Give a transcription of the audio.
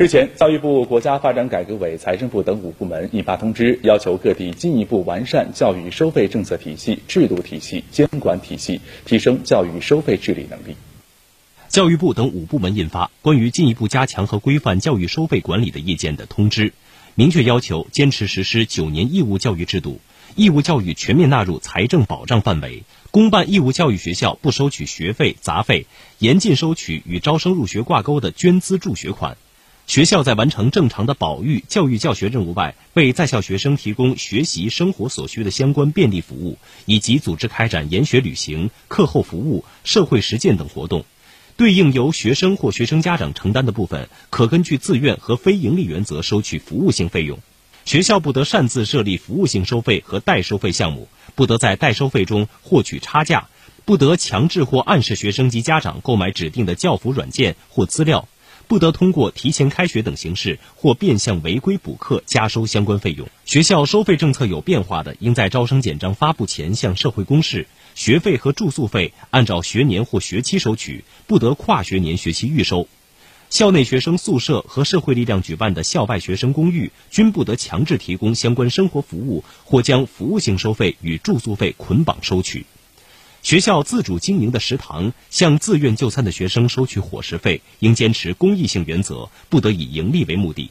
日前，教育部、国家发展改革委、财政部等五部门印发通知，要求各地进一步完善教育收费政策体系、制度体系、监管体系，提升教育收费治理能力。教育部等五部门印发《关于进一步加强和规范教育收费管理的意见》的通知，明确要求坚持实施九年义务教育制度，义务教育全面纳入财政保障范围。公办义务教育学校不收取学费、杂费，严禁收取与招生入学挂钩的捐资助学款。学校在完成正常的保育、教育教学任务外，为在校学生提供学习生活所需的相关便利服务，以及组织开展研学旅行、课后服务、社会实践等活动。对应由学生或学生家长承担的部分，可根据自愿和非盈利原则收取服务性费用。学校不得擅自设立服务性收费和代收费项目，不得在代收费中获取差价，不得强制或暗示学生及家长购买指定的教辅软件或资料，不得通过提前开学等形式或变相违规补课加收相关费用。学校收费政策有变化的，应在招生简章发布前向社会公示。学费和住宿费按照学年或学期收取，不得跨学年学期预收。校内学生宿舍和社会力量举办的校外学生公寓均不得强制提供相关生活服务，或将服务性收费与住宿费捆绑收取。学校自主经营的食堂向自愿就餐的学生收取伙食费，应坚持公益性原则，不得以盈利为目的。